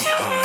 Oh.